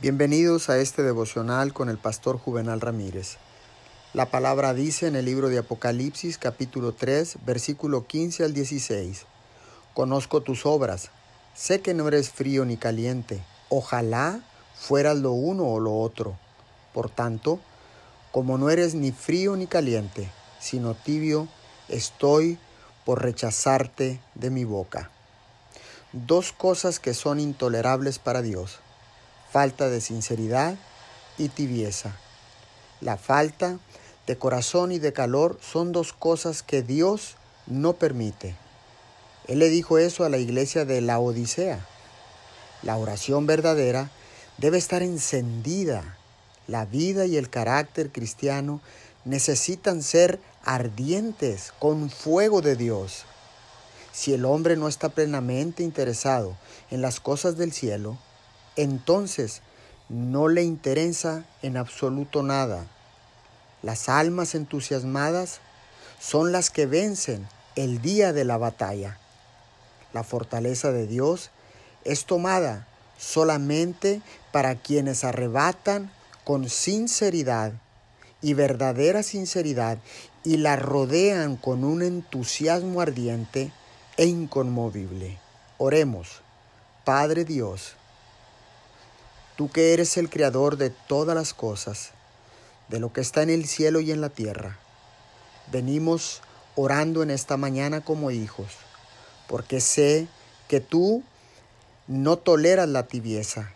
Bienvenidos a este devocional con el pastor Juvenal Ramírez. La palabra dice en el libro de Apocalipsis capítulo 3 versículo 15 al 16. Conozco tus obras, sé que no eres frío ni caliente, ojalá fueras lo uno o lo otro. Por tanto, como no eres ni frío ni caliente, sino tibio, estoy por rechazarte de mi boca. Dos cosas que son intolerables para Dios falta de sinceridad y tibieza. La falta de corazón y de calor son dos cosas que Dios no permite. Él le dijo eso a la iglesia de la Odisea. La oración verdadera debe estar encendida. La vida y el carácter cristiano necesitan ser ardientes con fuego de Dios. Si el hombre no está plenamente interesado en las cosas del cielo, entonces no le interesa en absoluto nada. Las almas entusiasmadas son las que vencen el día de la batalla. La fortaleza de Dios es tomada solamente para quienes arrebatan con sinceridad y verdadera sinceridad y la rodean con un entusiasmo ardiente e inconmovible. Oremos, Padre Dios, tú que eres el creador de todas las cosas, de lo que está en el cielo y en la tierra. Venimos orando en esta mañana como hijos, porque sé que tú no toleras la tibieza.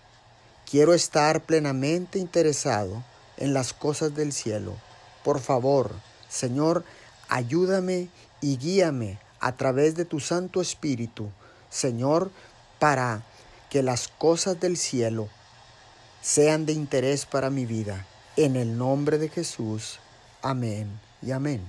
Quiero estar plenamente interesado en las cosas del cielo. Por favor, Señor, ayúdame y guíame a través de tu Santo Espíritu, Señor, para que las cosas del cielo sean de interés para mi vida. En el nombre de Jesús. Amén y amén.